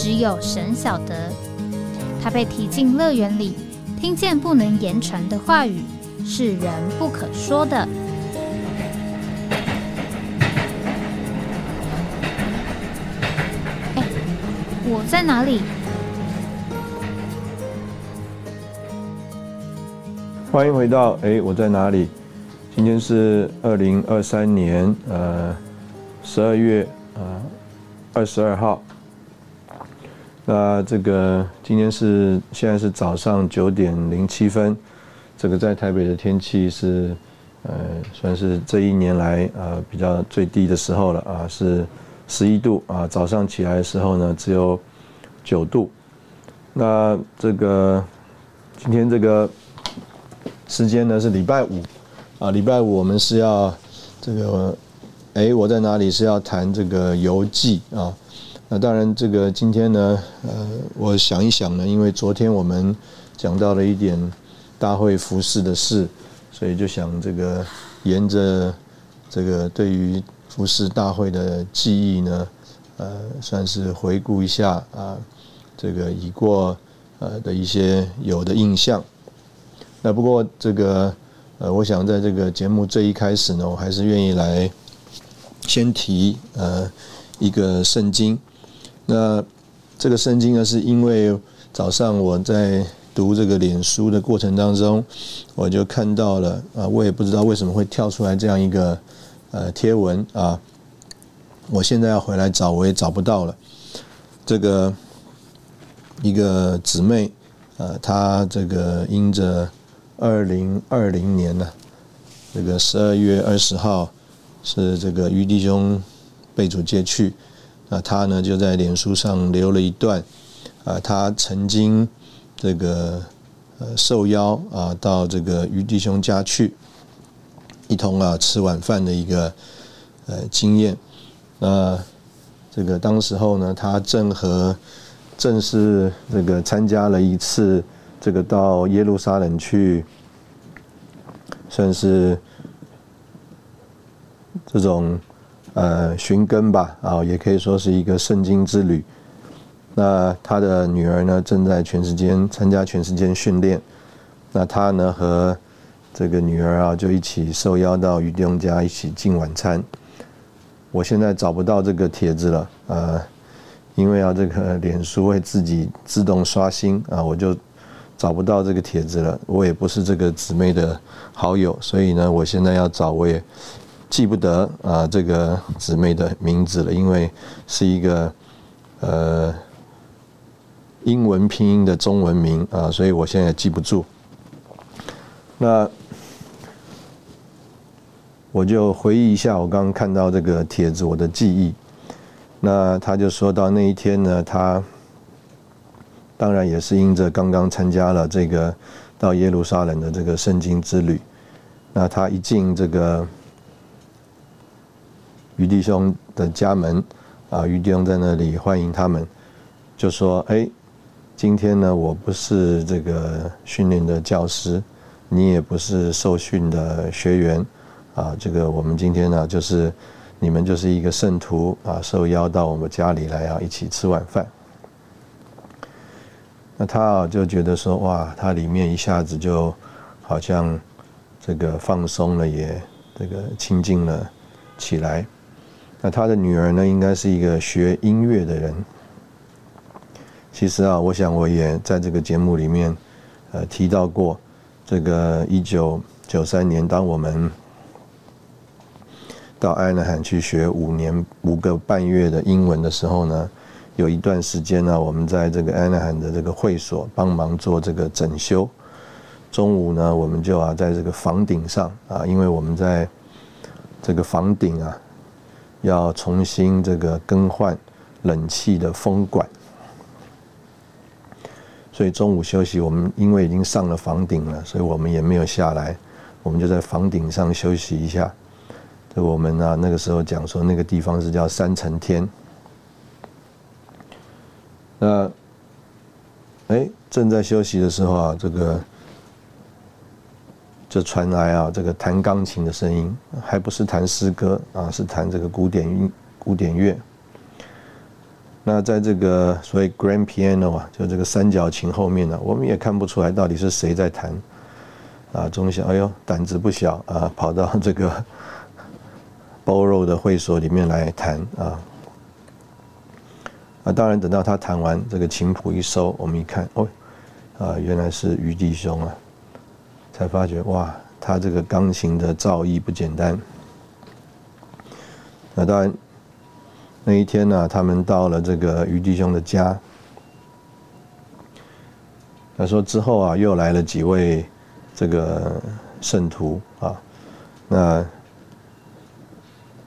只有神晓得，他被提进乐园里，听见不能言传的话语，是人不可说的。哎，我在哪里？欢迎回到哎，我在哪里？今天是二零二三年呃十二月呃二十二号。那这个今天是现在是早上九点零七分，这个在台北的天气是呃算是这一年来呃比较最低的时候了啊，是十一度啊，早上起来的时候呢只有九度。那这个今天这个时间呢是礼拜五啊，礼拜五我们是要这个哎我在哪里是要谈这个游记啊。那当然，这个今天呢，呃，我想一想呢，因为昨天我们讲到了一点大会服饰的事，所以就想这个沿着这个对于服饰大会的记忆呢，呃，算是回顾一下啊，这个已过呃的一些有的印象。那不过这个呃，我想在这个节目最一开始呢，我还是愿意来先提呃一个圣经。那这个圣经呢，是因为早上我在读这个脸书的过程当中，我就看到了啊，我也不知道为什么会跳出来这样一个呃贴文啊，我现在要回来找，我也找不到了。这个一个姊妹，呃，她这个因着二零二零年呢，这个十二月二十号是这个于弟兄被主接去。那他呢就在脸书上留了一段，啊，他曾经这个呃受邀啊到这个于弟兄家去，一同啊吃晚饭的一个呃经验。那这个当时候呢，他正和正是这个参加了一次这个到耶路撒冷去，算是这种。呃，寻根吧，啊，也可以说是一个圣经之旅。那他的女儿呢，正在全时间参加全时间训练。那他呢，和这个女儿啊，就一起受邀到于东家一起进晚餐。我现在找不到这个帖子了，呃，因为啊，这个脸书会自己自动刷新啊，我就找不到这个帖子了。我也不是这个姊妹的好友，所以呢，我现在要找我也。记不得啊这个姊妹的名字了，因为是一个呃英文拼音的中文名啊，所以我现在记不住。那我就回忆一下我刚刚看到这个帖子，我的记忆。那他就说到那一天呢，他当然也是因着刚刚参加了这个到耶路撒冷的这个圣经之旅。那他一进这个。于弟兄的家门，啊，于弟兄在那里欢迎他们，就说：“哎，今天呢，我不是这个训练的教师，你也不是受训的学员，啊，这个我们今天呢，就是你们就是一个圣徒啊，受邀到我们家里来啊，一起吃晚饭。”那他啊就觉得说：“哇，他里面一下子就好像这个放松了，也这个清静了起来。”那他的女儿呢，应该是一个学音乐的人。其实啊，我想我也在这个节目里面，呃，提到过，这个一九九三年，当我们到安纳罕去学五年五个半月的英文的时候呢，有一段时间呢，我们在这个安纳罕的这个会所帮忙做这个整修。中午呢，我们就啊，在这个房顶上啊，因为我们在这个房顶啊。要重新这个更换冷气的风管，所以中午休息，我们因为已经上了房顶了，所以我们也没有下来，我们就在房顶上休息一下。这我们啊那个时候讲说那个地方是叫三层天。那，哎，正在休息的时候啊，这个就传来啊这个弹钢琴的声音，还不是弹诗歌啊，是弹这个古典音古典乐。那在这个所谓 grand piano 啊，就这个三角琴后面呢，我们也看不出来到底是谁在弹，啊，钟想，哎呦，胆子不小啊，跑到这个包肉的会所里面来弹啊，啊，当然等到他弹完，这个琴谱一收，我们一看，哦，啊，原来是于弟兄啊，才发觉哇，他这个钢琴的造诣不简单，那当然。那一天呢，他们到了这个于弟兄的家。他说之后啊，又来了几位这个圣徒啊。那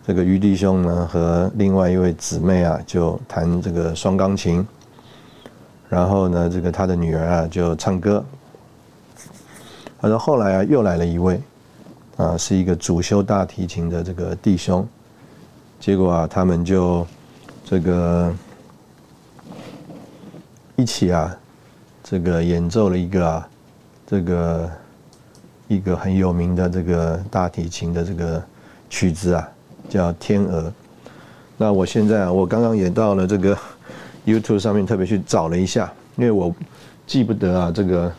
这个于弟兄呢和另外一位姊妹啊，就弹这个双钢琴。然后呢，这个他的女儿啊就唱歌。他说后来啊，又来了一位啊，是一个主修大提琴的这个弟兄。结果啊，他们就这个一起啊，这个演奏了一个啊，这个一个很有名的这个大提琴的这个曲子啊，叫《天鹅》。那我现在啊，我刚刚也到了这个 YouTube 上面，特别去找了一下，因为我记不得啊，这个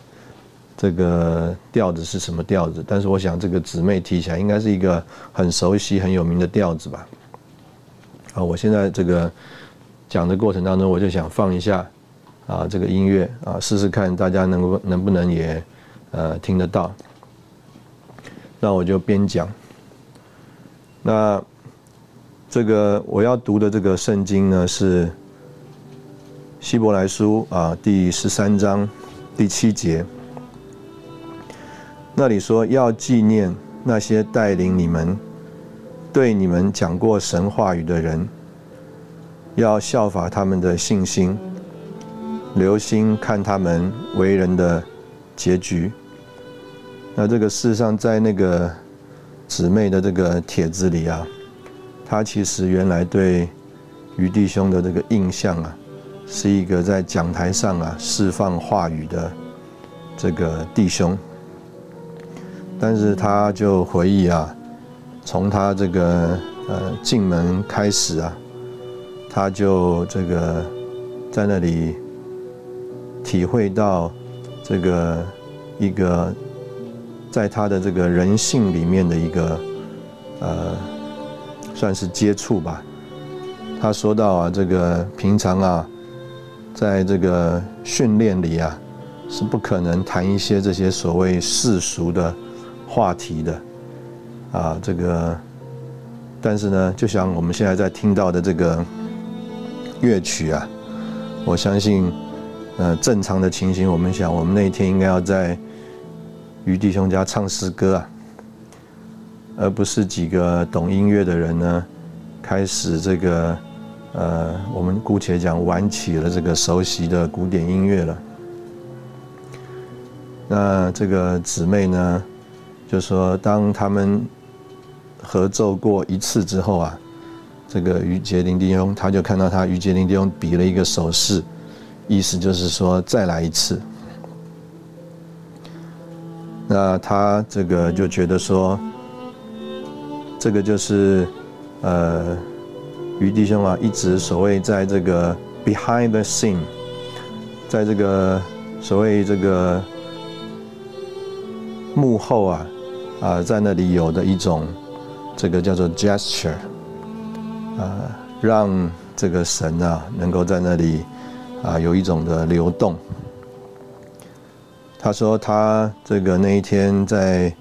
这个调子是什么调子，但是我想这个姊妹提起来，应该是一个很熟悉、很有名的调子吧。啊，我现在这个讲的过程当中，我就想放一下啊，这个音乐啊，试试看大家能够能不能也呃听得到。那我就边讲。那这个我要读的这个圣经呢，是希伯来书啊第十三章第七节，那里说要纪念那些带领你们。对你们讲过神话语的人，要效法他们的信心，留心看他们为人的结局。那这个事实上，在那个姊妹的这个帖子里啊，他其实原来对于弟兄的这个印象啊，是一个在讲台上啊释放话语的这个弟兄，但是他就回忆啊。从他这个呃进门开始啊，他就这个在那里体会到这个一个在他的这个人性里面的一个呃算是接触吧。他说到啊，这个平常啊，在这个训练里啊，是不可能谈一些这些所谓世俗的话题的。啊，这个，但是呢，就像我们现在在听到的这个乐曲啊，我相信，呃，正常的情形，我们想，我们那一天应该要在于弟兄家唱诗歌啊，而不是几个懂音乐的人呢，开始这个，呃，我们姑且讲玩起了这个熟悉的古典音乐了。那这个姊妹呢，就说当他们。合奏过一次之后啊，这个于杰林弟兄他就看到他于杰林弟兄比了一个手势，意思就是说再来一次。那他这个就觉得说，这个就是呃于弟兄啊，一直所谓在这个 behind the scene，在这个所谓这个幕后啊啊，在那里有的一种。这个叫做 gesture，啊，让这个神啊能够在那里啊有一种的流动。他说他这个那一天在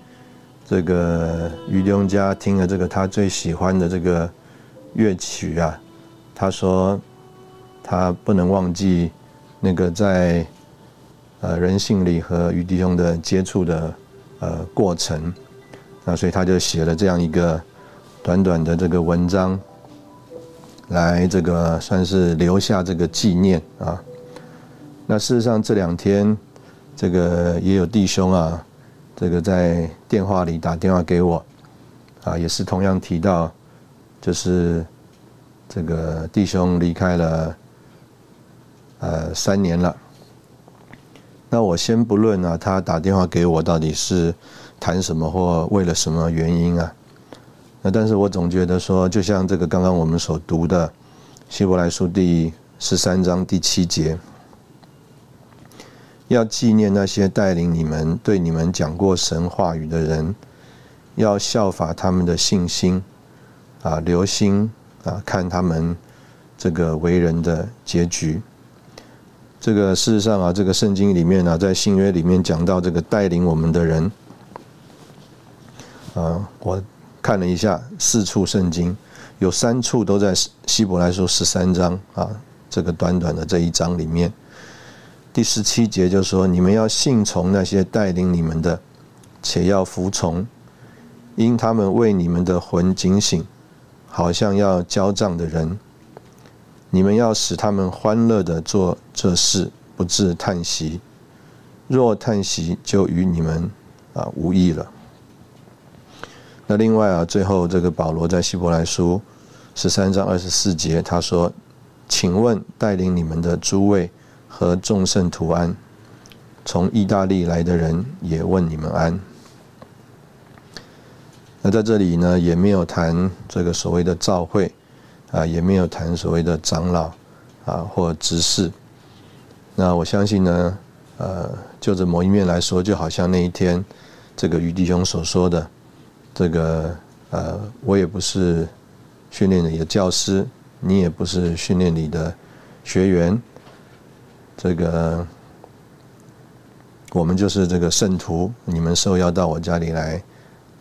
这个于东家听了这个他最喜欢的这个乐曲啊，他说他不能忘记那个在呃人性里和于弟兄的接触的呃过程。那所以他就写了这样一个短短的这个文章，来这个算是留下这个纪念啊。那事实上这两天，这个也有弟兄啊，这个在电话里打电话给我，啊，也是同样提到，就是这个弟兄离开了，呃，三年了。那我先不论啊，他打电话给我到底是谈什么或为了什么原因啊？那但是我总觉得说，就像这个刚刚我们所读的《希伯来书》第十三章第七节，要纪念那些带领你们、对你们讲过神话语的人，要效法他们的信心啊，留心啊，看他们这个为人的结局。这个事实上啊，这个圣经里面呢，在新约里面讲到这个带领我们的人，啊，我看了一下四处圣经，有三处都在希伯来书十三章啊，这个短短的这一章里面，第十七节就说：你们要信从那些带领你们的，且要服从，因他们为你们的魂警醒，好像要交账的人。你们要使他们欢乐的做这事，不致叹息。若叹息，就与你们啊无益了。那另外啊，最后这个保罗在希伯来书十三章二十四节，他说：“请问带领你们的诸位和众圣徒安。从意大利来的人也问你们安。”那在这里呢，也没有谈这个所谓的召会。啊，也没有谈所谓的长老啊或执事。那我相信呢，呃，就着某一面来说，就好像那一天这个于弟兄所说的，这个呃，我也不是训练你的教师，你也不是训练你的学员，这个我们就是这个圣徒，你们受邀到我家里来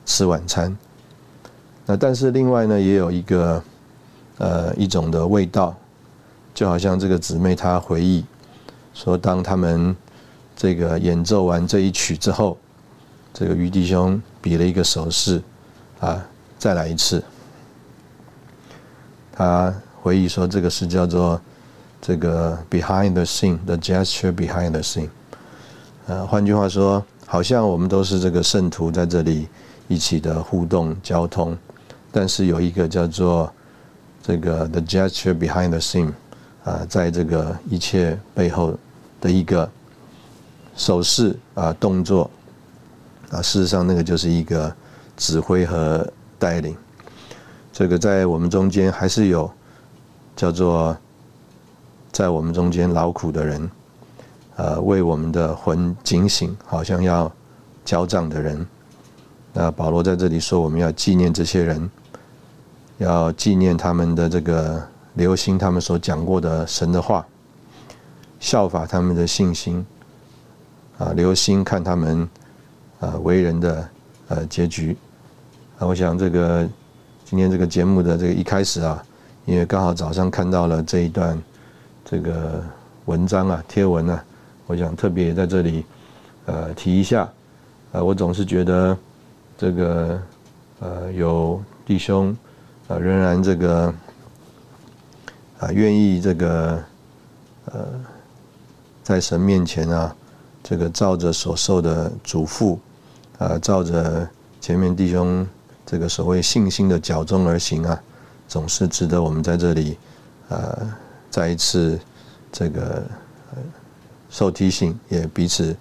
吃晚餐。那但是另外呢，也有一个。呃，一种的味道，就好像这个姊妹她回忆说，当他们这个演奏完这一曲之后，这个于弟兄比了一个手势，啊，再来一次。他回忆说，这个是叫做这个 behind the scene，the gesture behind the scene。呃，换句话说，好像我们都是这个圣徒在这里一起的互动交通，但是有一个叫做。这个 the gesture behind the scene，啊，在这个一切背后的一个手势啊动作啊，事实上那个就是一个指挥和带领。这个在我们中间还是有叫做在我们中间劳苦的人，呃，为我们的魂警醒，好像要交账的人。那保罗在这里说，我们要纪念这些人。要纪念他们的这个留心，他们所讲过的神的话，效法他们的信心，啊，留心看他们啊为人的呃结局。啊，我想这个今天这个节目的这个一开始啊，因为刚好早上看到了这一段这个文章啊贴文啊，我想特别在这里呃提一下。呃，我总是觉得这个呃有弟兄。啊，仍然这个啊，愿意这个呃，在神面前啊，这个照着所受的嘱咐啊，照着前面弟兄这个所谓信心的脚中而行啊，总是值得我们在这里呃再一次这个受提醒，也彼此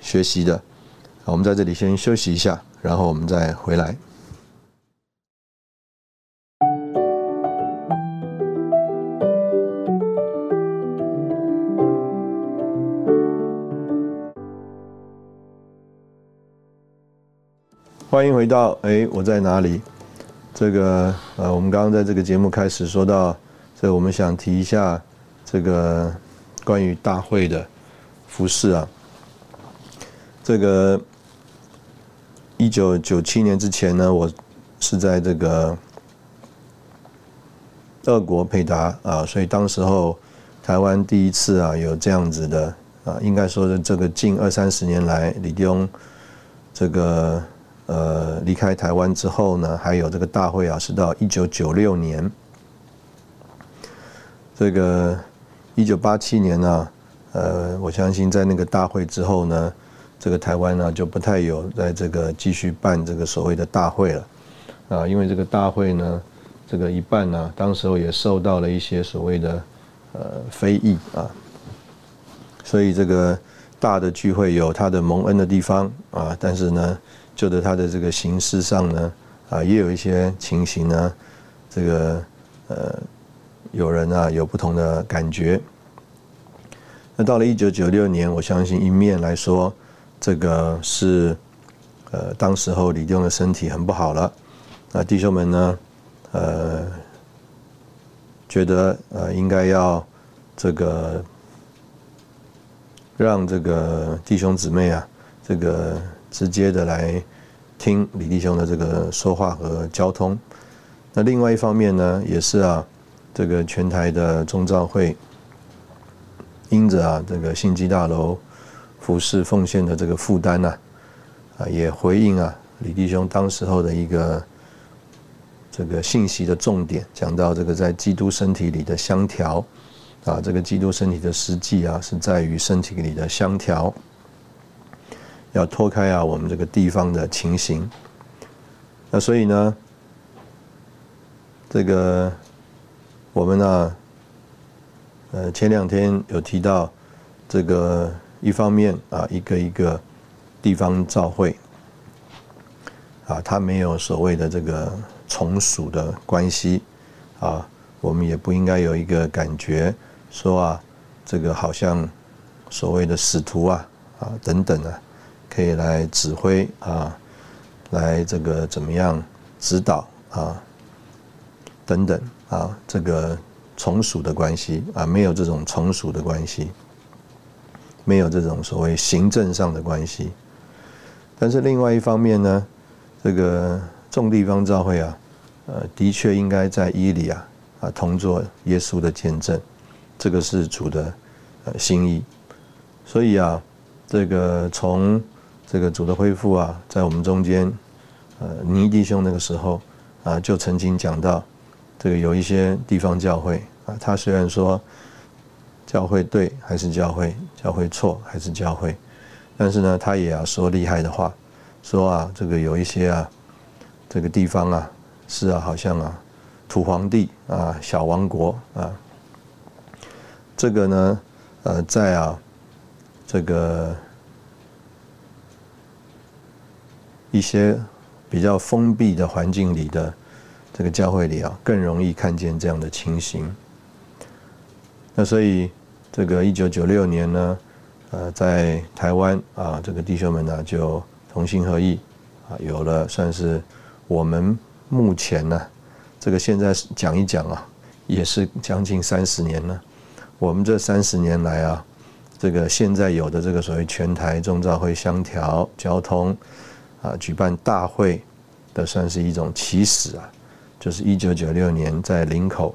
学习的。我们在这里先休息一下，然后我们再回来。欢迎回到哎，我在哪里？这个呃，我们刚刚在这个节目开始说到，这我们想提一下这个关于大会的服饰啊。这个一九九七年之前呢，我是在这个俄国佩达啊，所以当时候台湾第一次啊有这样子的啊，应该说是这个近二三十年来，李弟兄这个。呃，离开台湾之后呢，还有这个大会啊，是到一九九六年。这个一九八七年呢，呃，我相信在那个大会之后呢，这个台湾呢就不太有在这个继续办这个所谓的大会了，啊，因为这个大会呢，这个一半呢，当时候也受到了一些所谓的呃非议啊，所以这个大的聚会有它的蒙恩的地方啊，但是呢，就在它的这个形式上呢，啊，也有一些情形呢，这个呃。有人啊有不同的感觉。那到了一九九六年，我相信一面来说，这个是呃当时候李弟的身体很不好了。那弟兄们呢，呃，觉得呃应该要这个让这个弟兄姊妹啊，这个直接的来听李弟兄的这个说话和交通。那另外一方面呢，也是啊。这个全台的中召会，因着啊这个信基大楼服饰奉献的这个负担呢，啊也回应啊李弟兄当时候的一个这个信息的重点，讲到这个在基督身体里的相调，啊这个基督身体的实际啊是在于身体里的相调，要脱开啊我们这个地方的情形，那所以呢，这个。我们呢，呃，前两天有提到这个一方面啊，一个一个地方召会啊，它没有所谓的这个从属的关系啊，我们也不应该有一个感觉说啊，这个好像所谓的使徒啊啊等等啊，可以来指挥啊，来这个怎么样指导啊等等。啊，这个从属的关系啊，没有这种从属的关系，没有这种所谓行政上的关系。但是另外一方面呢，这个众地方教会啊，呃，的确应该在伊里啊啊同做耶稣的见证，这个是主的心意。所以啊，这个从这个主的恢复啊，在我们中间，呃，尼弟兄那个时候啊，就曾经讲到。这个有一些地方教会啊，他虽然说教会对还是教会，教会错还是教会，但是呢，他也要说厉害的话，说啊，这个有一些啊，这个地方啊，是啊，好像啊，土皇帝啊，小王国啊，这个呢，呃，在啊，这个一些比较封闭的环境里的。这个教会里啊，更容易看见这样的情形。那所以，这个一九九六年呢，呃，在台湾啊，这个弟兄们呢就同心合意啊，有了算是我们目前呢，这个现在讲一讲啊，也是将近三十年了。我们这三十年来啊，这个现在有的这个所谓全台中召会相调交通啊，举办大会的，算是一种起始啊。就是一九九六年在林口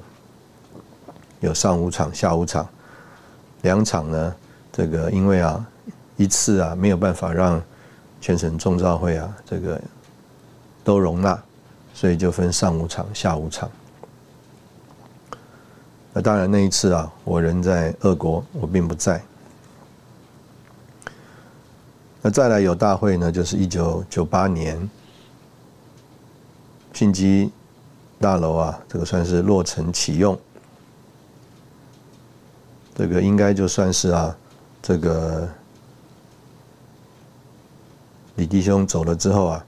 有上午场、下午场两场呢。这个因为啊一次啊没有办法让全省众召会啊这个都容纳，所以就分上午场、下午场。那当然那一次啊，我人在俄国，我并不在。那再来有大会呢，就是一九九八年信基。大楼啊，这个算是落成启用，这个应该就算是啊，这个李弟兄走了之后啊，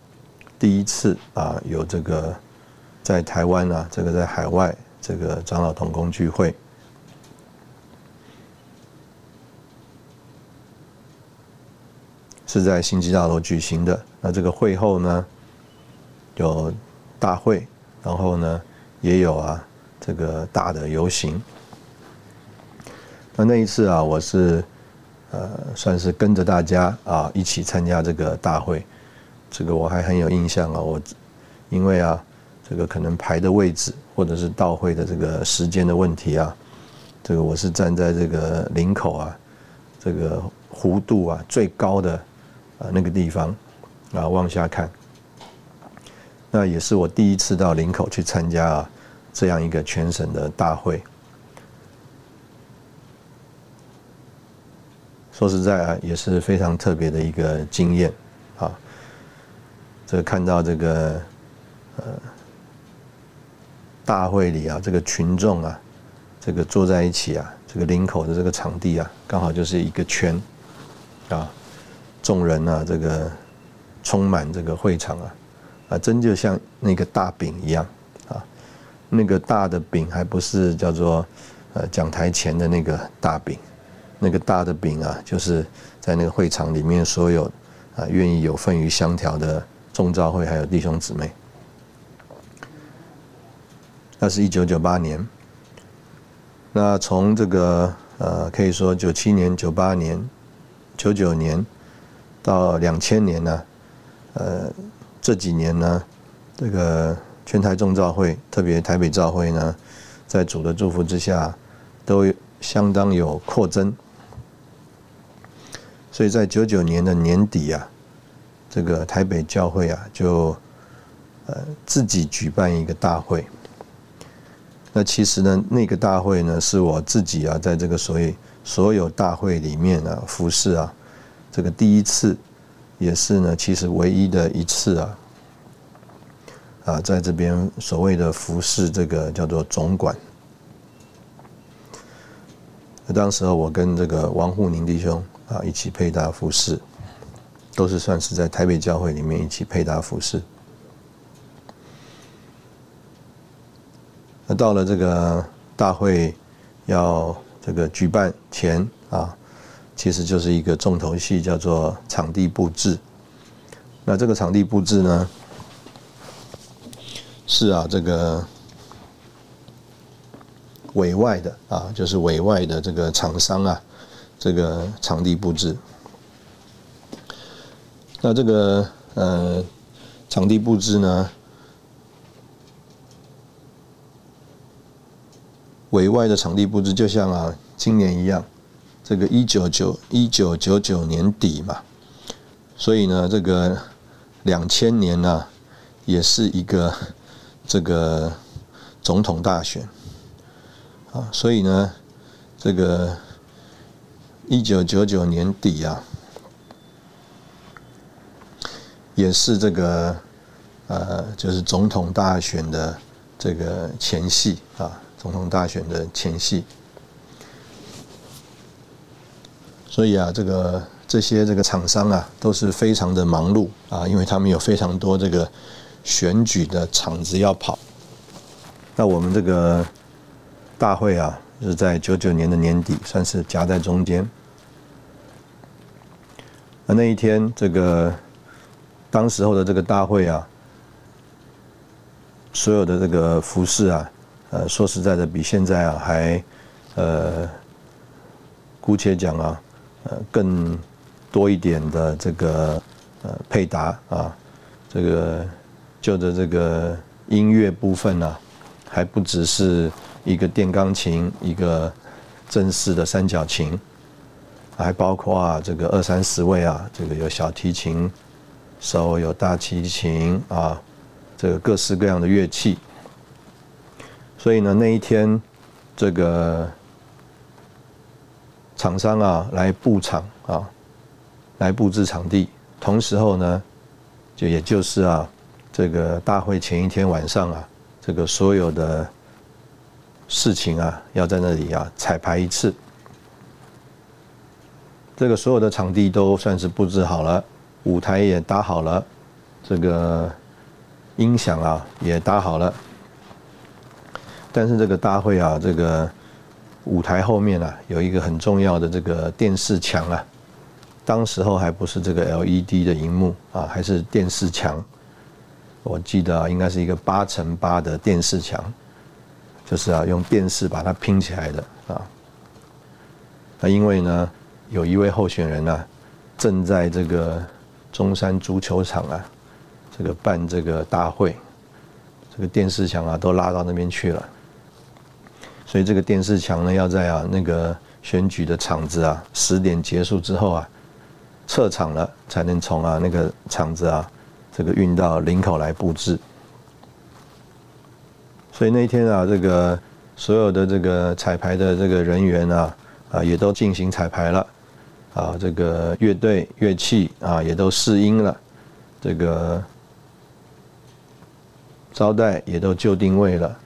第一次啊有这个在台湾啊，这个在海外这个长老同工聚会，是在新基大楼举行的。那这个会后呢，有大会。然后呢，也有啊，这个大的游行。那那一次啊，我是呃，算是跟着大家啊一起参加这个大会。这个我还很有印象啊，我因为啊，这个可能排的位置或者是到会的这个时间的问题啊，这个我是站在这个领口啊，这个弧度啊最高的啊那个地方啊往下看。那也是我第一次到林口去参加啊，这样一个全省的大会。说实在啊，也是非常特别的一个经验啊。这看到这个呃大会里啊，这个群众啊，这个坐在一起啊，这个林口的这个场地啊，刚好就是一个圈啊，众人啊，这个充满这个会场啊，啊，真就像那个大饼一样啊，那个大的饼还不是叫做呃讲台前的那个大饼。那个大的饼啊，就是在那个会场里面，所有啊愿意有份于香条的众召会还有弟兄姊妹。那是一九九八年。那从这个呃，可以说九七年、九八年、九九年到两千年呢，呃，这几年呢，这个全台众召会，特别台北召会呢，在主的祝福之下，都相当有扩增。所以在九九年的年底啊，这个台北教会啊，就呃自己举办一个大会。那其实呢，那个大会呢，是我自己啊，在这个所谓所有大会里面啊，服侍啊，这个第一次，也是呢，其实唯一的一次啊，啊，在这边所谓的服侍这个叫做总管。那当时候我跟这个王沪宁弟兄。啊，一起配搭服饰，都是算是在台北教会里面一起配搭服饰。那到了这个大会要这个举办前啊，其实就是一个重头戏，叫做场地布置。那这个场地布置呢，是啊，这个委外的啊，就是委外的这个厂商啊。这个场地布置，那这个呃场地布置呢，委外的场地布置就像啊今年一样，这个一九九一九九九年底嘛，所以呢这个两千年呢也是一个这个总统大选啊，所以呢这个。一九九九年底啊，也是这个呃，就是总统大选的这个前戏啊，总统大选的前戏。所以啊，这个这些这个厂商啊，都是非常的忙碌啊，因为他们有非常多这个选举的场子要跑。那我们这个大会啊，是在九九年的年底，算是夹在中间。那那一天，这个当时候的这个大会啊，所有的这个服饰啊，呃，说实在的，比现在啊还呃，姑且讲啊，呃，更多一点的这个呃配搭啊，这个就着这个音乐部分呢，还不只是一个电钢琴，一个正式的三角琴。还包括啊，这个二三十位啊，这个有小提琴手，有大提琴啊，这个各式各样的乐器。所以呢，那一天这个厂商啊来布场啊，来布置场地，同时候呢，就也就是啊，这个大会前一天晚上啊，这个所有的事情啊，要在那里啊彩排一次。这个所有的场地都算是布置好了，舞台也搭好了，这个音响啊也搭好了。但是这个大会啊，这个舞台后面啊有一个很重要的这个电视墙啊，当时候还不是这个 LED 的荧幕啊，还是电视墙。我记得啊，应该是一个八乘八的电视墙，就是啊用电视把它拼起来的啊。那因为呢。有一位候选人呢，正在这个中山足球场啊，这个办这个大会，这个电视墙啊都拉到那边去了，所以这个电视墙呢要在啊那个选举的场子啊十点结束之后啊撤场了，才能从啊那个场子啊这个运到林口来布置。所以那一天啊，这个所有的这个彩排的这个人员啊啊也都进行彩排了。啊，这个乐队乐器啊也都试音了，这个招待也都就定位了，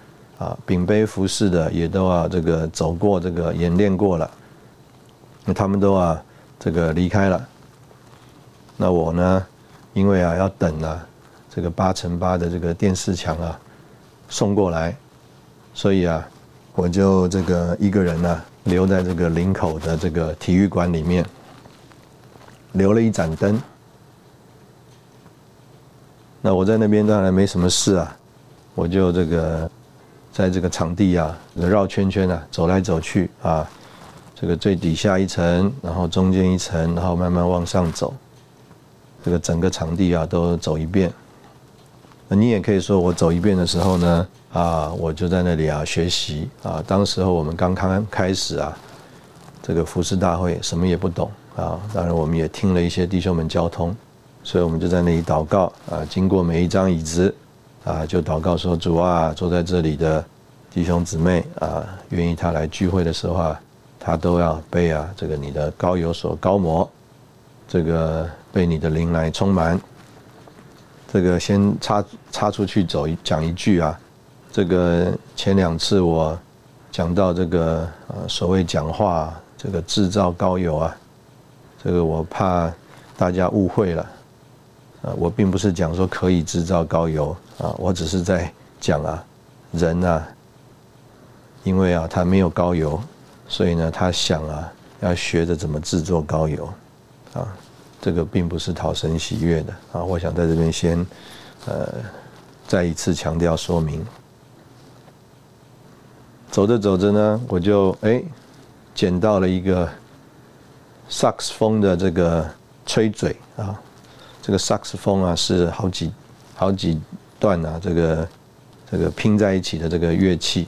啊，饼杯服饰的也都啊这个走过这个演练过了，那他们都啊这个离开了。那我呢，因为啊要等啊这个八乘八的这个电视墙啊送过来，所以啊我就这个一个人呢留在这个林口的这个体育馆里面。留了一盏灯，那我在那边当然没什么事啊，我就这个在这个场地啊绕圈圈啊走来走去啊，这个最底下一层，然后中间一层，然后慢慢往上走，这个整个场地啊都走一遍。那你也可以说我走一遍的时候呢啊，我就在那里啊学习啊，当时候我们刚刚开始啊，这个服饰大会什么也不懂。啊，当然我们也听了一些弟兄们交通，所以我们就在那里祷告啊。经过每一张椅子，啊，就祷告说：“主啊，坐在这里的弟兄姊妹啊，愿意他来聚会的时候啊，他都要被啊这个你的高有所高摩，这个被你的灵来充满。”这个先插插出去走讲一句啊，这个前两次我讲到这个呃所谓讲话这个制造高油啊。这个我怕大家误会了，啊，我并不是讲说可以制造高油啊，我只是在讲啊，人啊，因为啊他没有高油，所以呢他想啊要学着怎么制作高油，啊，这个并不是讨神喜悦的啊，我想在这边先呃再一次强调说明。走着走着呢，我就哎捡到了一个。萨克斯风的这个吹嘴啊，这个萨克斯风啊是好几好几段啊，这个这个拼在一起的这个乐器。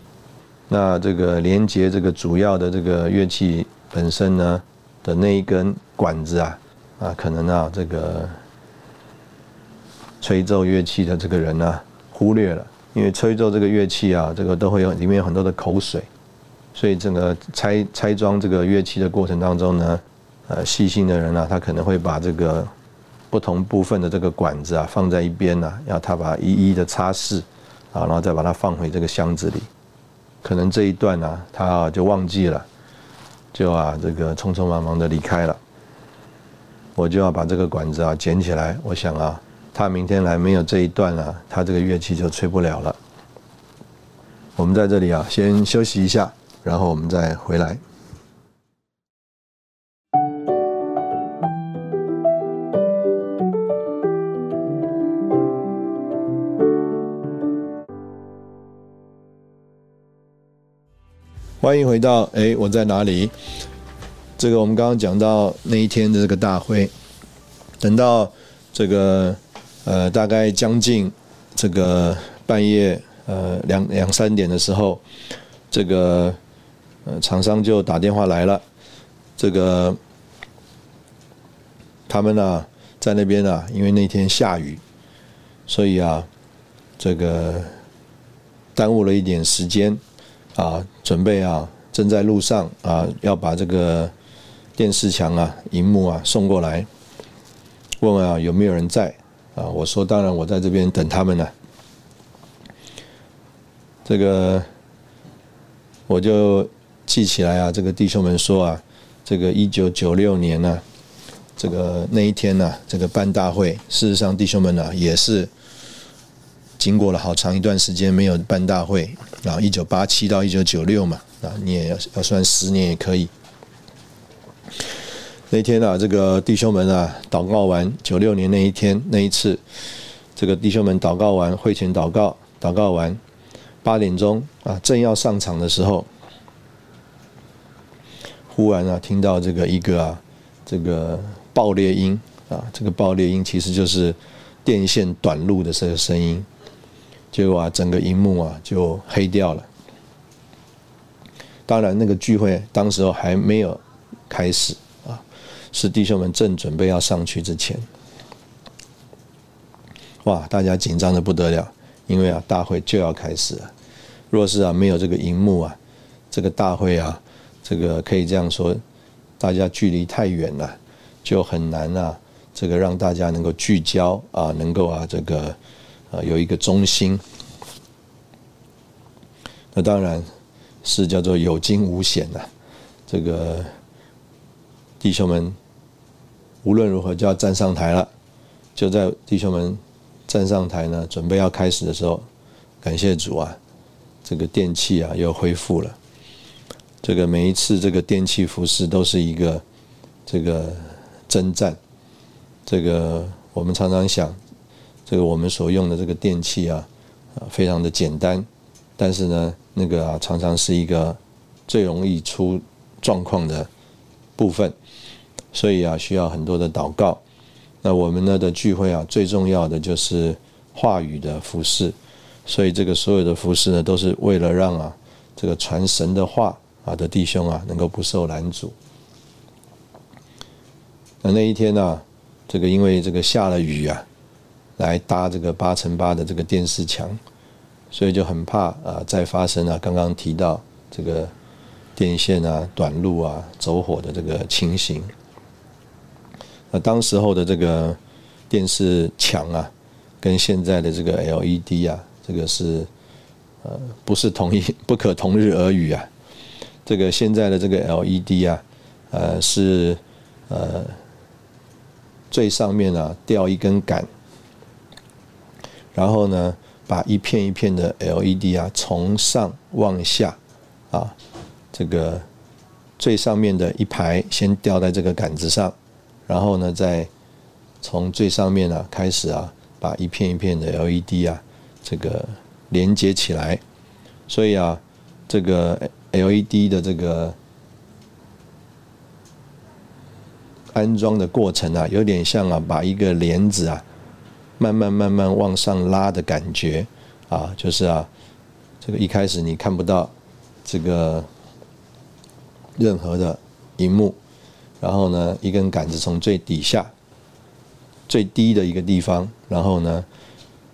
那这个连接这个主要的这个乐器本身呢的那一根管子啊啊，可能啊这个吹奏乐器的这个人呢忽略了，因为吹奏这个乐器啊，这个都会有里面有很多的口水，所以整个拆拆装这个乐器的过程当中呢。呃，细心的人呢，他可能会把这个不同部分的这个管子啊放在一边呢，要他把一一的擦拭啊，然后再把它放回这个箱子里。可能这一段呢，他就忘记了，就啊这个匆匆忙忙的离开了。我就要把这个管子啊捡起来，我想啊，他明天来没有这一段啊，他这个乐器就吹不了了。我们在这里啊，先休息一下，然后我们再回来。欢迎回到哎，我在哪里？这个我们刚刚讲到那一天的这个大会，等到这个呃大概将近这个半夜呃两两三点的时候，这个呃厂商就打电话来了，这个他们呢在那边啊，因为那天下雨，所以啊这个耽误了一点时间。啊，准备啊，正在路上啊，要把这个电视墙啊、荧幕啊送过来，问问啊有没有人在啊？我说当然，我在这边等他们呢。这个我就记起来啊，这个弟兄们说啊，这个一九九六年呢，这个那一天呢，这个办大会，事实上弟兄们呢也是。经过了好长一段时间没有办大会，然后一九八七到一九九六嘛，啊，你也要要算十年也可以。那天啊，这个弟兄们啊，祷告完九六年那一天那一次，这个弟兄们祷告完会前祷告，祷告完八点钟啊，正要上场的时候，忽然啊，听到这个一个啊，这个爆裂音啊，这个爆裂音其实就是电线短路的这个声音。结果啊，整个荧幕啊就黑掉了。当然，那个聚会当时候还没有开始啊，是弟兄们正准备要上去之前。哇，大家紧张的不得了，因为啊，大会就要开始了。若是啊没有这个荧幕啊，这个大会啊，这个可以这样说，大家距离太远了，就很难啊，这个让大家能够聚焦啊，能够啊这个啊有一个中心。那当然是叫做有惊无险呐，这个弟兄们无论如何就要站上台了，就在弟兄们站上台呢，准备要开始的时候，感谢主啊，这个电器啊又恢复了。这个每一次这个电器服饰都是一个这个征战，这个我们常常想，这个我们所用的这个电器啊，啊非常的简单。但是呢，那个啊，常常是一个最容易出状况的部分，所以啊，需要很多的祷告。那我们呢的聚会啊，最重要的就是话语的服饰，所以这个所有的服饰呢，都是为了让啊，这个传神的话啊的弟兄啊，能够不受拦阻。那那一天呢，这个因为这个下了雨啊，来搭这个八乘八的这个电视墙。所以就很怕啊，再发生啊，刚刚提到这个电线啊短路啊走火的这个情形。那当时候的这个电视墙啊，跟现在的这个 LED 啊，这个是呃不是同一 不可同日而语啊。这个现在的这个 LED 啊，呃是呃最上面啊吊一根杆，然后呢。把一片一片的 LED 啊，从上往下，啊，这个最上面的一排先吊在这个杆子上，然后呢，再从最上面啊开始啊，把一片一片的 LED 啊，这个连接起来。所以啊，这个 LED 的这个安装的过程啊，有点像啊，把一个帘子啊。慢慢慢慢往上拉的感觉，啊，就是啊，这个一开始你看不到这个任何的荧幕，然后呢，一根杆子从最底下最低的一个地方，然后呢，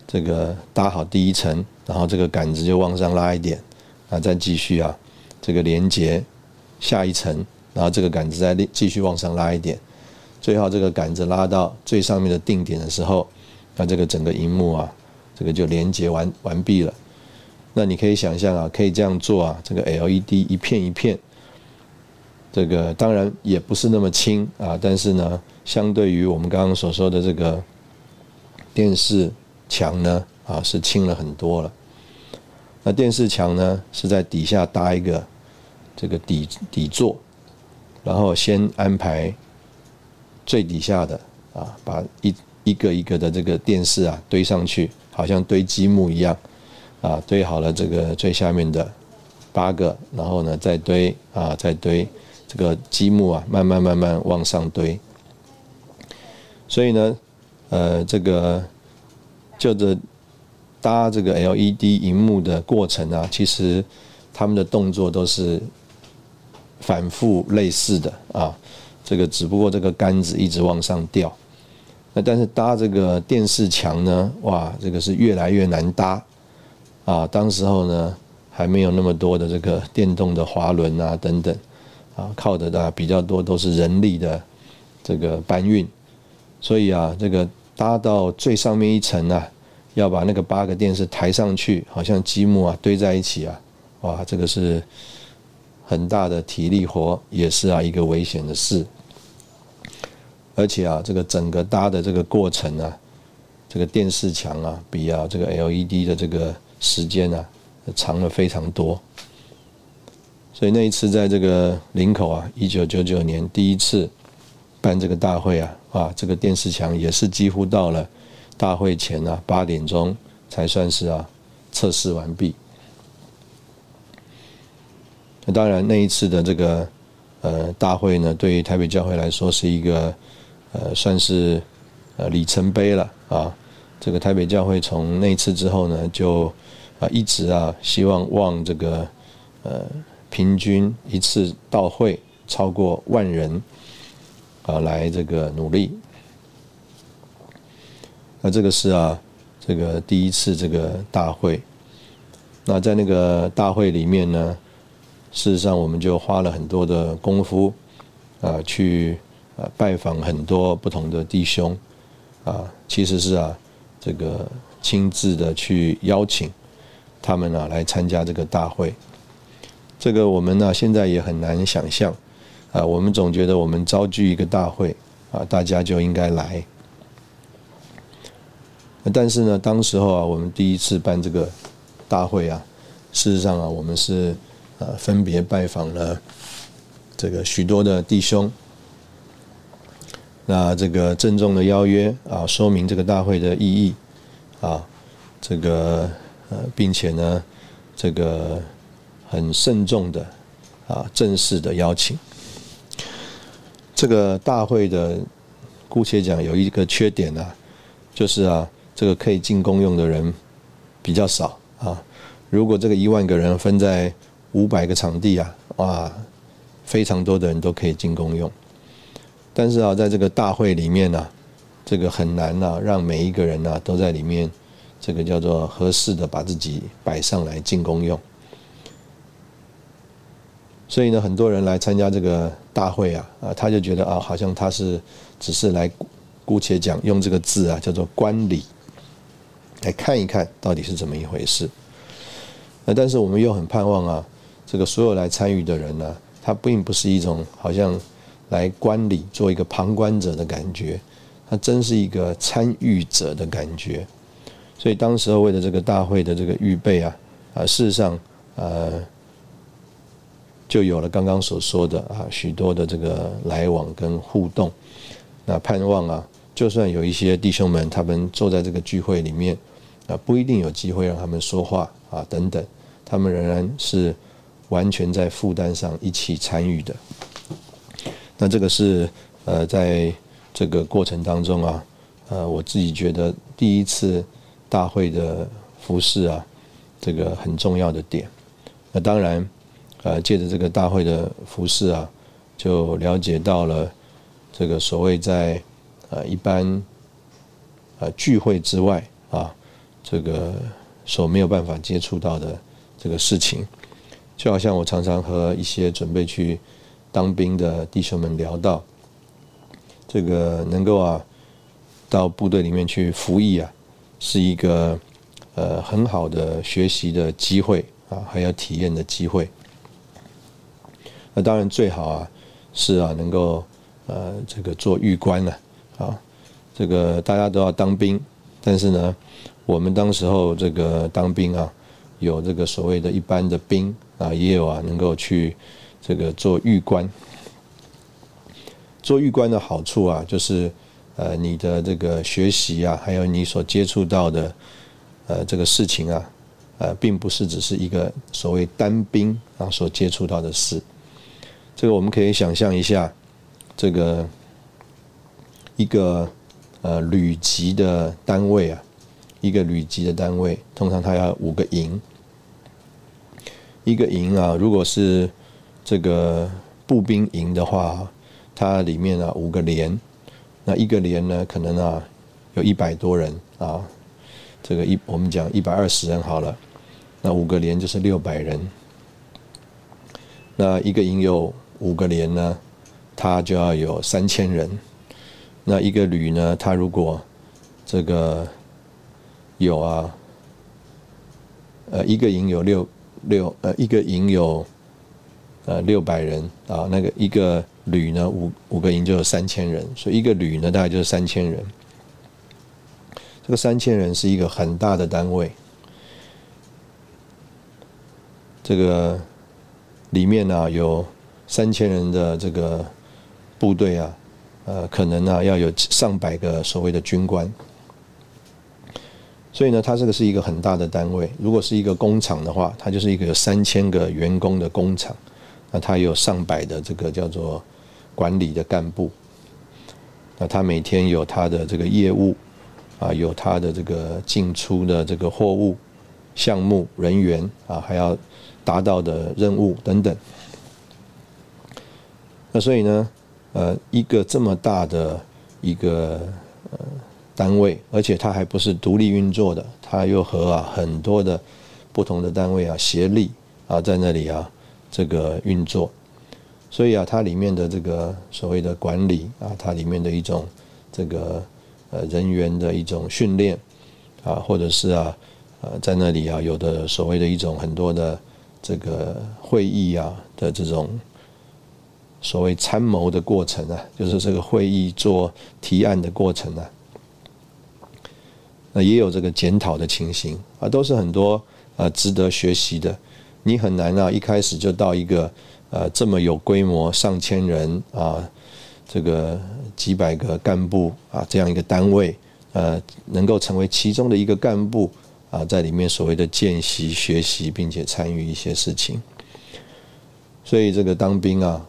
这个搭好第一层，然后这个杆子就往上拉一点，啊，再继续啊，这个连接下一层，然后这个杆子再继续往上拉一点，最后这个杆子拉到最上面的定点的时候。那这个整个荧幕啊，这个就连接完完毕了。那你可以想象啊，可以这样做啊，这个 LED 一片一片，这个当然也不是那么轻啊，但是呢，相对于我们刚刚所说的这个电视墙呢，啊是轻了很多了。那电视墙呢是在底下搭一个这个底底座，然后先安排最底下的啊，把一。一个一个的这个电视啊堆上去，好像堆积木一样，啊堆好了这个最下面的八个，然后呢再堆啊再堆这个积木啊慢慢慢慢往上堆。所以呢，呃这个就着搭这个 LED 荧幕的过程啊，其实他们的动作都是反复类似的啊，这个只不过这个杆子一直往上吊。那但是搭这个电视墙呢，哇，这个是越来越难搭，啊，当时候呢还没有那么多的这个电动的滑轮啊等等，啊，靠的啊比较多都是人力的这个搬运，所以啊，这个搭到最上面一层啊，要把那个八个电视抬上去，好像积木啊堆在一起啊，哇，这个是很大的体力活，也是啊一个危险的事。而且啊，这个整个搭的这个过程啊，这个电视墙啊，比啊这个 LED 的这个时间啊长了非常多。所以那一次在这个林口啊，一九九九年第一次办这个大会啊，啊，这个电视墙也是几乎到了大会前啊八点钟才算是啊测试完毕。那当然那一次的这个呃大会呢，对于台北教会来说是一个。呃，算是呃里程碑了啊！这个台北教会从那次之后呢，就啊一直啊希望望这个呃平均一次到会超过万人啊来这个努力。那这个是啊这个第一次这个大会。那在那个大会里面呢，事实上我们就花了很多的功夫啊去啊拜访很多不同的弟兄啊，其实是啊这个亲自的去邀请他们啊来参加这个大会。这个我们呢现在也很难想象啊，我们总觉得我们召聚一个大会啊，大家就应该来。但是呢，当时候啊，我们第一次办这个大会啊，事实上啊，我们是呃分别拜访了这个许多的弟兄，那这个郑重的邀约啊，说明这个大会的意义啊，这个呃，并且呢，这个很慎重的啊，正式的邀请。这个大会的姑且讲有一个缺点呢，就是啊。这个可以进公用的人比较少啊。如果这个一万个人分在五百个场地啊，哇，非常多的人都可以进公用。但是啊，在这个大会里面呢，这个很难呐，让每一个人呢都在里面，这个叫做合适的把自己摆上来进攻用。所以呢，很多人来参加这个大会啊，啊，他就觉得啊，好像他是只是来姑且讲用这个字啊，叫做观礼。来看一看到底是怎么一回事，那但是我们又很盼望啊，这个所有来参与的人呢，他并不是一种好像来观礼做一个旁观者的感觉，他真是一个参与者的感觉。所以当时候为了这个大会的这个预备啊，啊，事实上呃，就有了刚刚所说的啊许多的这个来往跟互动。那盼望啊，就算有一些弟兄们他们坐在这个聚会里面。啊，不一定有机会让他们说话啊，等等，他们仍然是完全在负担上一起参与的。那这个是呃，在这个过程当中啊，呃，我自己觉得第一次大会的服饰啊，这个很重要的点。那当然，呃，借着这个大会的服饰啊，就了解到了这个所谓在呃一般呃聚会之外啊。这个所没有办法接触到的这个事情，就好像我常常和一些准备去当兵的弟兄们聊到，这个能够啊到部队里面去服役啊，是一个呃很好的学习的机会啊，还有体验的机会。那当然最好啊是啊能够呃这个做狱官啊啊，这个大家都要当兵，但是呢。我们当时候这个当兵啊，有这个所谓的一般的兵啊，也有啊能够去这个做狱官。做狱官的好处啊，就是呃你的这个学习啊，还有你所接触到的呃这个事情啊，呃并不是只是一个所谓单兵啊所接触到的事。这个我们可以想象一下，这个一个呃旅级的单位啊。一个旅级的单位，通常它要五个营。一个营啊，如果是这个步兵营的话，它里面啊五个连，那一个连呢，可能啊有一百多人啊。这个一我们讲一百二十人好了，那五个连就是六百人。那一个营有五个连呢，它就要有三千人。那一个旅呢，它如果这个有啊，呃，一个营有六六呃，一个营有呃六百人啊，那个一个旅呢五五个营就有三千人，所以一个旅呢大概就是三千人。这个三千人是一个很大的单位，这个里面呢有三千人的这个部队啊，呃，可能呢要有上百个所谓的军官。所以呢，它这个是一个很大的单位。如果是一个工厂的话，它就是一个有三千个员工的工厂。那他有上百的这个叫做管理的干部。那他每天有他的这个业务啊，有他的这个进出的这个货物项目人员啊，还要达到的任务等等。那所以呢，呃，一个这么大的一个呃。单位，而且它还不是独立运作的，它又和啊很多的不同的单位啊协力啊在那里啊这个运作。所以啊，它里面的这个所谓的管理啊，它里面的一种这个呃人员的一种训练啊，或者是啊呃在那里啊有的所谓的一种很多的这个会议啊的这种所谓参谋的过程啊，就是这个会议做提案的过程啊，那也有这个检讨的情形啊，都是很多啊值得学习的。你很难啊，一开始就到一个。呃，这么有规模，上千人啊，这个几百个干部啊，这样一个单位，呃，能够成为其中的一个干部啊，在里面所谓的见习、学习，并且参与一些事情。所以这个当兵啊，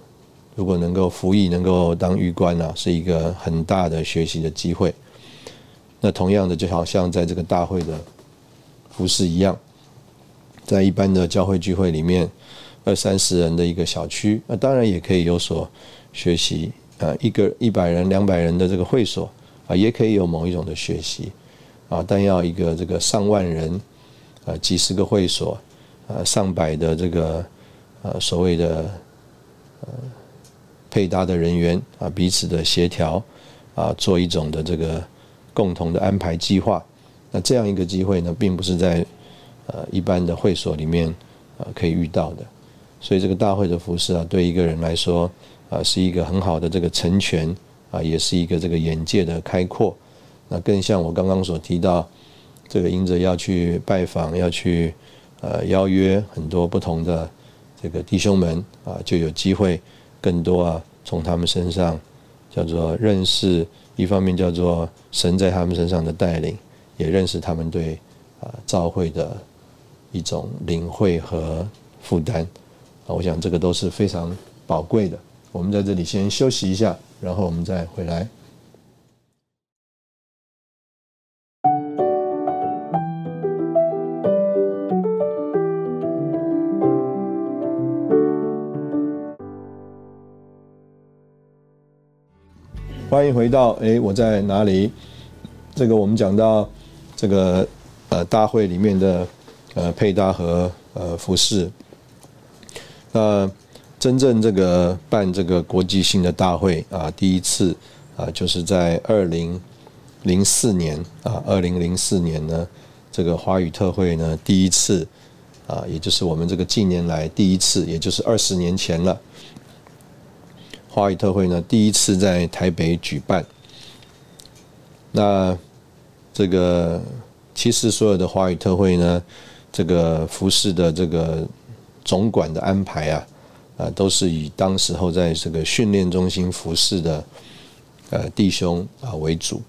如果能够服役，能够当狱官啊，是一个很大的学习的机会。那同样的，就好像在这个大会的服饰一样，在一般的教会聚会里面。二三十人的一个小区，那当然也可以有所学习啊。一个一百人、两百人的这个会所啊，也可以有某一种的学习啊。但要一个这个上万人啊，几十个会所啊，上百的这个呃所谓的呃配搭的人员啊，彼此的协调啊，做一种的这个共同的安排计划。那这样一个机会呢，并不是在呃一般的会所里面呃可以遇到的。所以这个大会的服饰啊，对一个人来说啊，是一个很好的这个成全啊，也是一个这个眼界的开阔。那更像我刚刚所提到，这个因着要去拜访，要去呃邀约很多不同的这个弟兄们啊，就有机会更多啊，从他们身上叫做认识，一方面叫做神在他们身上的带领，也认识他们对啊召会的一种领会和负担。啊，我想这个都是非常宝贵的。我们在这里先休息一下，然后我们再回来。欢迎回到哎，我在哪里？这个我们讲到这个呃大会里面的呃配搭和呃服饰。那真正这个办这个国际性的大会啊，第一次啊，就是在二零零四年啊，二零零四年呢，这个华语特会呢，第一次啊，也就是我们这个近年来第一次，也就是二十年前了，华语特会呢，第一次在台北举办。那这个其实所有的华语特会呢，这个服饰的这个。总管的安排啊，啊，都是以当时候在这个训练中心服饰的呃弟兄啊为主。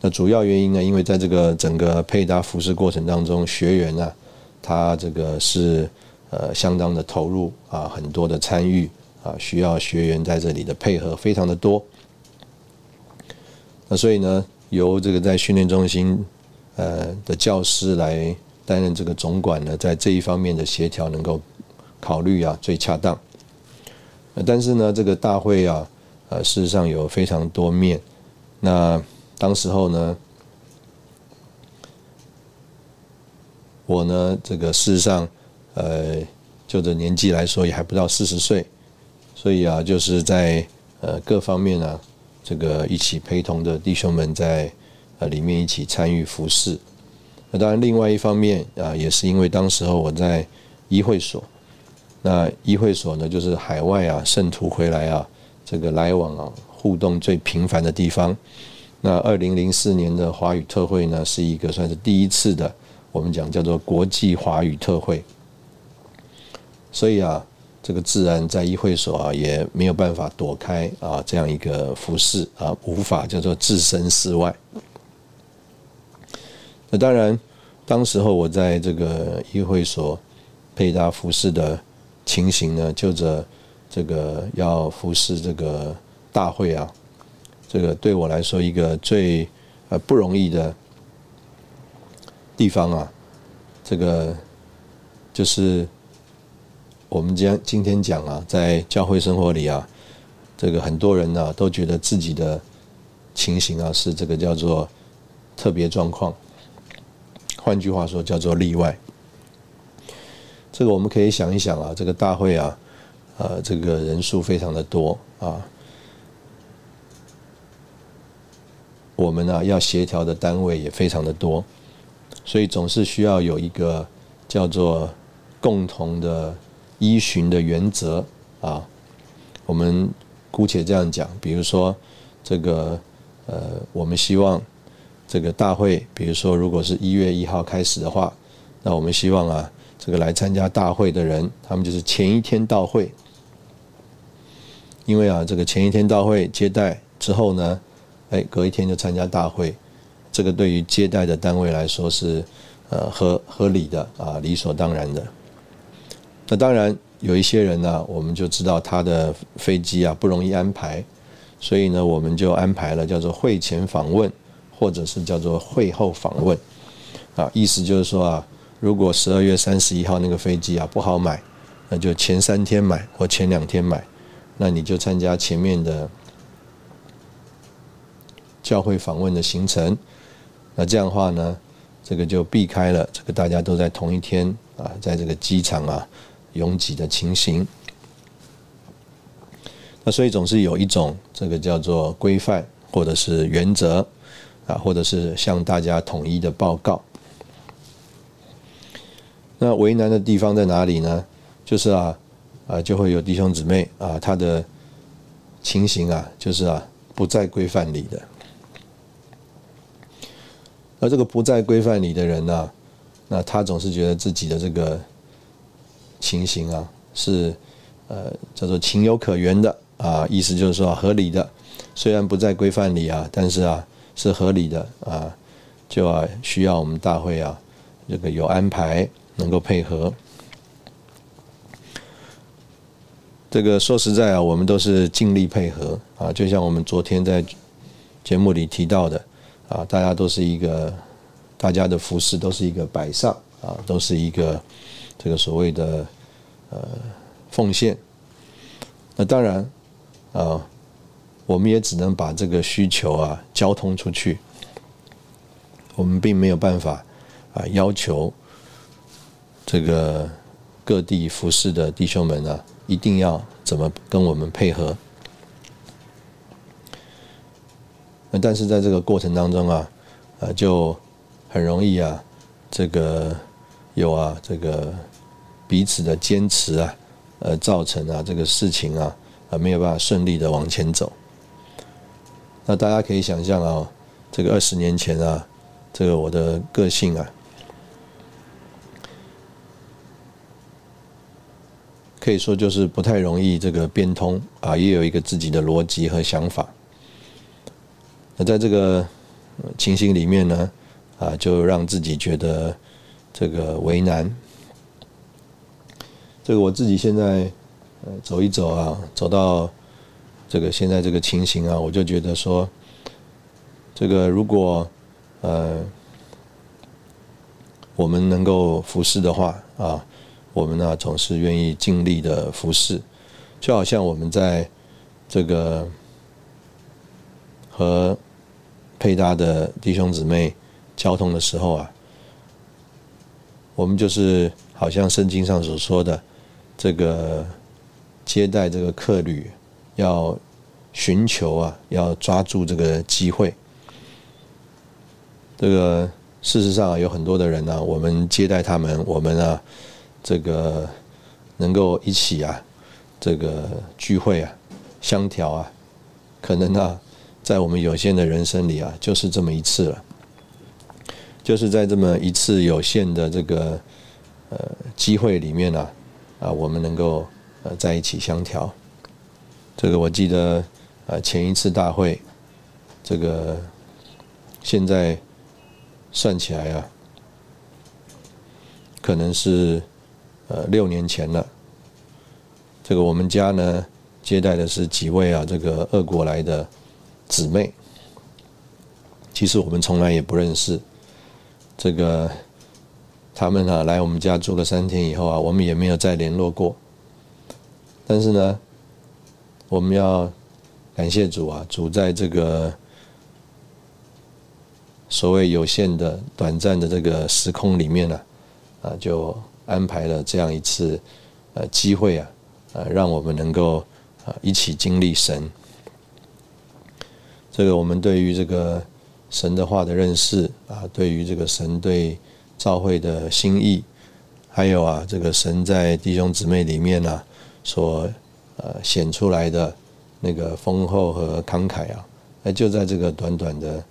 那主要原因呢，因为在这个整个配搭服饰过程当中，学员呢，他这个是呃相当的投入啊，很多的参与啊，需要学员在这里的配合非常的多。那所以呢，由这个在训练中心呃的教师来。担任这个总管呢，在这一方面的协调能够考虑啊最恰当。但是呢，这个大会啊，呃，事实上有非常多面。那当时候呢，我呢，这个事实上，呃，就这年纪来说，也还不到四十岁，所以啊，就是在呃各方面啊，这个一起陪同的弟兄们在呃里面一起参与服侍。那当然，另外一方面啊，也是因为当时候我在医会所，那医会所呢，就是海外啊圣徒回来啊，这个来往啊互动最频繁的地方。那二零零四年的华语特会呢，是一个算是第一次的，我们讲叫做国际华语特会。所以啊，这个自然在医会所啊也没有办法躲开啊这样一个服饰啊，无法叫做置身事外。那当然，当时候我在这个议会所配搭服饰的情形呢，就着这个要服侍这个大会啊，这个对我来说一个最呃不容易的地方啊，这个就是我们将今天讲啊，在教会生活里啊，这个很多人呢都觉得自己的情形啊是这个叫做特别状况。换句话说，叫做例外。这个我们可以想一想啊，这个大会啊，呃，这个人数非常的多啊，我们呢要协调的单位也非常的多，所以总是需要有一个叫做共同的依循的原则啊。我们姑且这样讲，比如说这个呃，我们希望这个大会，比如说如果是一月一号开始的话，那我们希望啊，这个来参加大会的人，他们就是前一天到会，因为啊，这个前一天到会接待之后呢。哎，隔一天就参加大会，这个对于接待的单位来说是呃合合理的啊，理所当然的。那当然有一些人呢，我们就知道他的飞机啊不容易安排，所以呢，我们就安排了叫做会前访问，或者是叫做会后访问啊，意思就是说啊，如果十二月三十一号那个飞机啊不好买，那就前三天买或前两天买，那你就参加前面的。教会访问的行程，那这样的话呢，这个就避开了这个大家都在同一天啊，在这个机场啊拥挤的情形。那所以总是有一种这个叫做规范或者是原则或者是向大家统一的报告。那为难的地方在哪里呢？就是啊啊，就会有弟兄姊妹啊，他的情形啊，就是啊不在规范里的。而这个不在规范里的人呢，那他总是觉得自己的这个情形啊，是呃叫做情有可原的啊，意思就是说合理的，虽然不在规范里啊，但是啊是合理的啊，就啊需要我们大会啊这个有安排，能够配合。这个说实在啊，我们都是尽力配合啊，就像我们昨天在节目里提到的。啊，大家都是一个，大家的服饰都是一个摆上啊，都是一个这个所谓的呃奉献。那当然啊，我们也只能把这个需求啊交通出去，我们并没有办法啊要求这个各地服饰的弟兄们呢一定要怎么跟我们配合。那但是在这个过程当中啊，呃，就很容易啊，这个有啊，这个彼此的坚持啊，呃，造成啊这个事情啊，啊没有办法顺利的往前走。那大家可以想象啊，这个二十年前啊，这个我的个性啊，可以说就是不太容易这个变通啊，也有一个自己的逻辑和想法。那在这个情形里面呢，啊，就让自己觉得这个为难。这个我自己现在呃走一走啊，走到这个现在这个情形啊，我就觉得说，这个如果呃我们能够服侍的话啊，我们呢总是愿意尽力的服侍，就好像我们在这个。和配搭的弟兄姊妹交通的时候啊，我们就是好像圣经上所说的，这个接待这个客旅要寻求啊，要抓住这个机会。这个事实上有很多的人呢，我们接待他们，我们啊，这个能够一起啊，这个聚会啊，相调啊，可能呢。在我们有限的人生里啊，就是这么一次了，就是在这么一次有限的这个呃机会里面呢，啊，我们能够呃在一起相调。这个我记得呃前一次大会，这个现在算起来啊，可能是呃六年前了。这个我们家呢接待的是几位啊，这个俄国来的。姊妹，其实我们从来也不认识。这个他们啊来我们家住了三天以后啊，我们也没有再联络过。但是呢，我们要感谢主啊，主在这个所谓有限的、短暂的这个时空里面呢，啊，就安排了这样一次呃机会啊，呃，让我们能够啊一起经历神。这个我们对于这个神的话的认识啊，对于这个神对教会的心意，还有啊这个神在弟兄姊妹里面呢所呃显出来的那个丰厚和慷慨啊，那就在这个短短的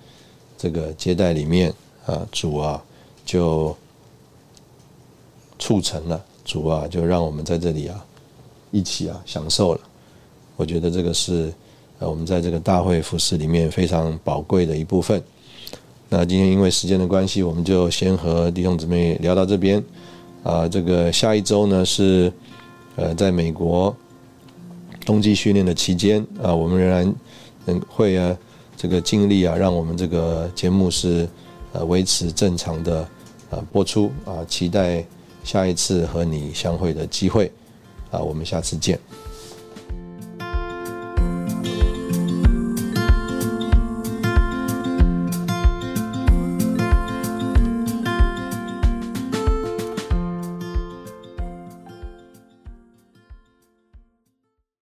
这个接待里面啊，主啊就促成了，主啊就让我们在这里啊一起啊享受了。我觉得这个是。呃，我们在这个大会服饰里面非常宝贵的一部分。那今天因为时间的关系，我们就先和弟兄姊妹聊到这边。啊，这个下一周呢是呃，在美国冬季训练的期间啊，我们仍然嗯会啊这个尽力啊，让我们这个节目是呃维持正常的呃播出啊，期待下一次和你相会的机会啊，我们下次见。